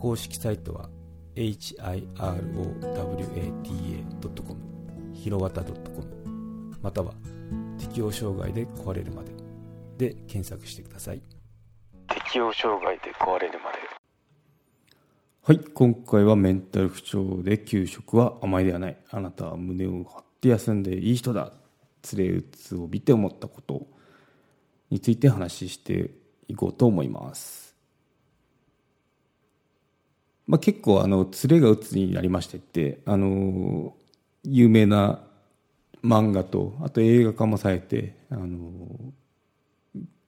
公式サイトは hirowata.com ひろわた .com または適応障害で壊れるまで。で検索してください。適応障害で壊れるまで。はい今回はメンタル不調で給食は甘いではない。あなたは胸を張って休んでいい人だ。つれうつを見て思ったことについて話していこうと思いますまあ、結構あの連れが鬱になりましてってあの有名な漫画とあと映画化もされてあの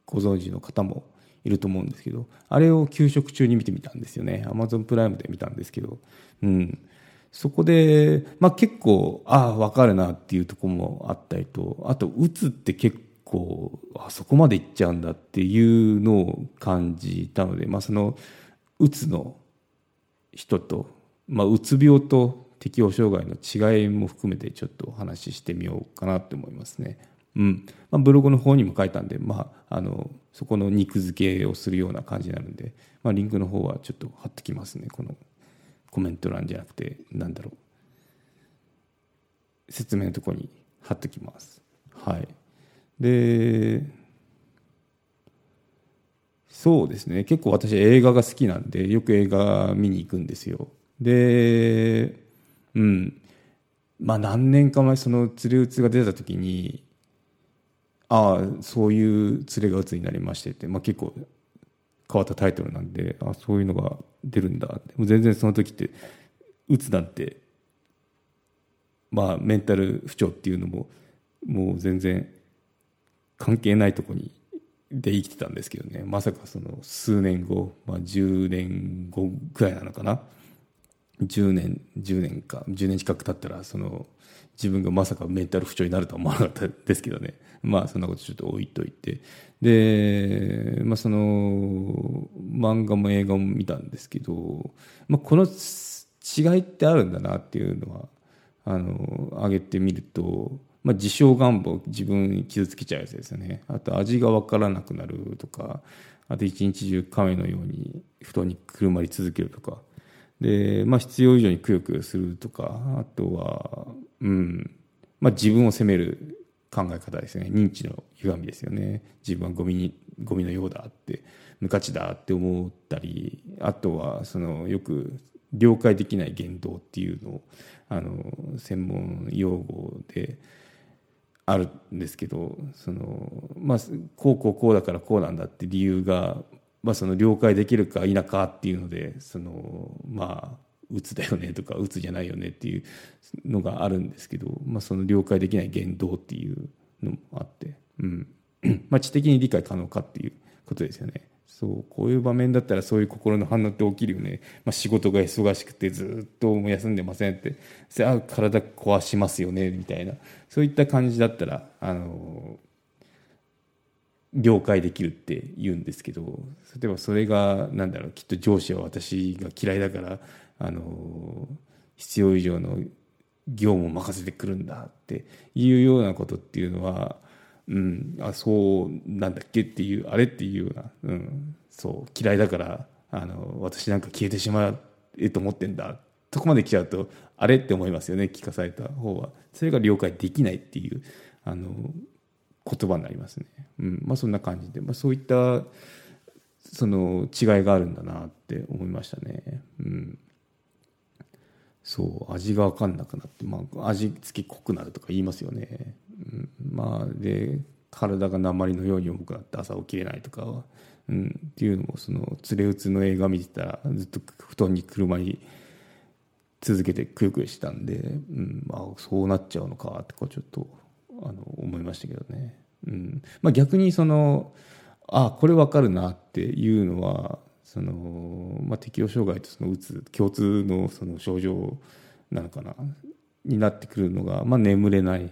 ご存知の方もいると思うんですけどあれを給食中に見てみたんですよね。アマゾンプライムで見たんですけど、うん、そこで、まあ、結構ああ分かるなっていうとこもあったりとあとうつって結構あそこまでいっちゃうんだっていうのを感じたので、まあ、そのうつの人と、まあ、うつ病と適応障害の違いも含めてちょっとお話ししてみようかなと思いますね。うん。まあ、ブログの方にも書いたんで、まあ、あのそこの肉付けをするような感じになるんで、まあ、リンクの方はちょっと貼ってきますね。このコメント欄じゃなくてなんだろう。説明のとこに貼ってきます。はい。でそうですね。結構私映画が好きなんでよく映画見に行くんですよ。でうん。まあ何年か前その釣り打つが出た時にああそういう釣れが鬱になりましてって、まあ、結構変わったタイトルなんであそういうのが出るんだ。ってもう全然その時ってうつなんてまあメンタル不調っていうのももう全然関係ないとこにで生きてたんですけどね。まさかその数年後、まあ、10年後ぐらいなのかな？10年10年か10年近く経ったらその自分がまさかメンタル不調になるとは思わなかったですけどね。まあそんなことちょっと置いといて。で、まあ、その漫画も映画も見たんですけど、まあ、この違いってあるんだなっていうのはあの上げてみると、まあ、自傷願望自分に傷つけちゃうやつですよね。あと味が分からなくなるとかあと一日中亀のように布団にくるまり続けるとか。で、まあ、必要以上にくよくよするとかあとは、うん。まあ、自分を責める考え方ですね。認知の歪みですよね。自分はゴミにゴミのようだって無価値だって思ったりあとはそのよく了解できない言動っていうのをあの専門用語であるんですけどその、まあ、こうこうこうだからこうなんだって理由が、まあ、その了解できるか否かっていうのでそのまあ鬱だよねとか鬱じゃないよねっていうのがあるんですけど、まあ、その了解できない言動っていうのもあって、うんまあ、知的に理解可能かっていうことですよね。そうこういう場面だったらそういう心の反応って起きるよね、まあ、仕事が忙しくてずっと休んでませんって。それあ体壊しますよねみたいな。そういった感じだったらあの了解できるって言うんですけど。例えばそれがなんだろうきっと上司は私が嫌いだからあの必要以上の業務を任せてくるんだっていうようなことっていうのは、うん、あそうなんだっけっていうあれっていうような、うん、そう。嫌いだからあの私なんか消えてしまえと思ってんだ。そこまで来ちゃうとあれって思いますよね聞かされた方は。それが了解できないっていうあの言葉になりますね、うん。まあ、そんな感じで、まあ、そういったその違いがあるんだなって思いましたね。うん。そう味が分かんなくなって、まあ、味付け濃くなるとか言いますよね、うん、まあで体が鉛のように重くなって朝起きれないとかは、うん、っていうのもその連れ打つの映画見てたらずっと布団に車に続けてくよくよしたんで、うんまあ、そうなっちゃうのかってこうちょっとあの思いましたけどね、うん。まあ、逆にそのあこれ分かるなっていうのはその、まあ、適応障害とそのうつ共通のその症状なのかなになってくるのが、まあ、眠れない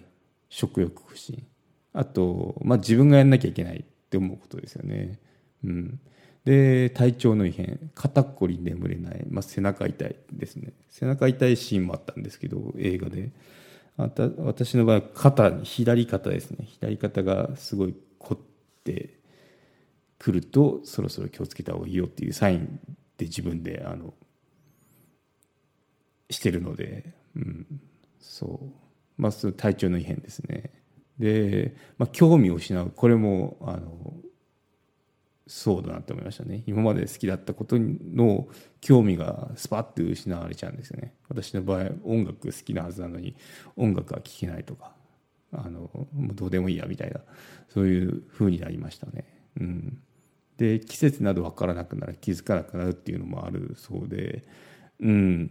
食欲不振。あと、まあ、自分がやんなきゃいけないって思うことですよね。うん、で体調の異変。肩こり眠れない、まあ、背中痛いですね。背中痛いシーンもあったんですけど映画で。あた私の場合肩左肩ですね。左肩がすごい凝ってくるとそろそろ気をつけた方がいいよっていうサインで自分であのしてるので、うん、そう。まあ体調の異変ですね。で、まあ、興味を失う。これもあのそうだなって思いましたね。今まで好きだったことの興味がスパッと失われちゃうんですよね。私の場合音楽好きなはずなのに音楽は聴けないとかあのもうどうでもいいやみたいなそういう風になりましたね。うん。で季節など分からなくなる気づかなくなるっていうのもあるそうでうん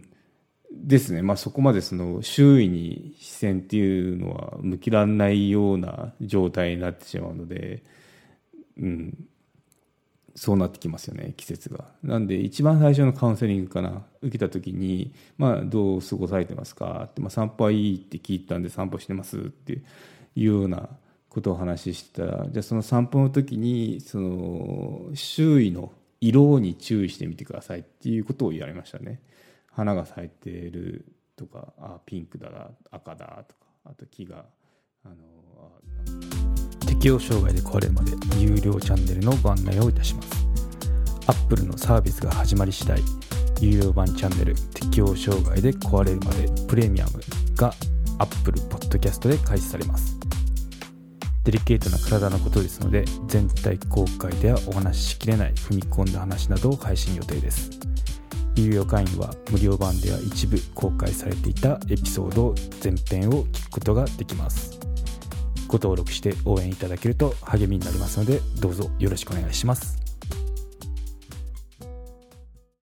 ですね、まあ、そこまでその周囲に視線っていうのは向きらんないような状態になってしまうので、うん、そうなってきますよね季節が。なんで一番最初のカウンセリングかな受けた時に「まあ、どう過ごされてますか?」って、まあ「散歩はいいって聞いたんで散歩してます」っていうようなことを話してたらじゃあその散歩の時にその周囲の色に注意してみてくださいっていうことを言われましたね。花が咲いてるとかあピンクだな赤だとかあと木があの適応障害で壊れるまで有料チャンネルのご案内をいたします Apple のサービスが始まり次第有料版チャンネル適応障害で壊れるまでプレミアムが Apple Podcast で開始されますデリケートな体のことですので全体公開ではお話ししきれない踏み込んだ話などを配信予定です。有料会員は無料版では一部公開されていたエピソード全編を聞くことができます。ご登録して応援いただけると励みになりますのでどうぞよろしくお願いします。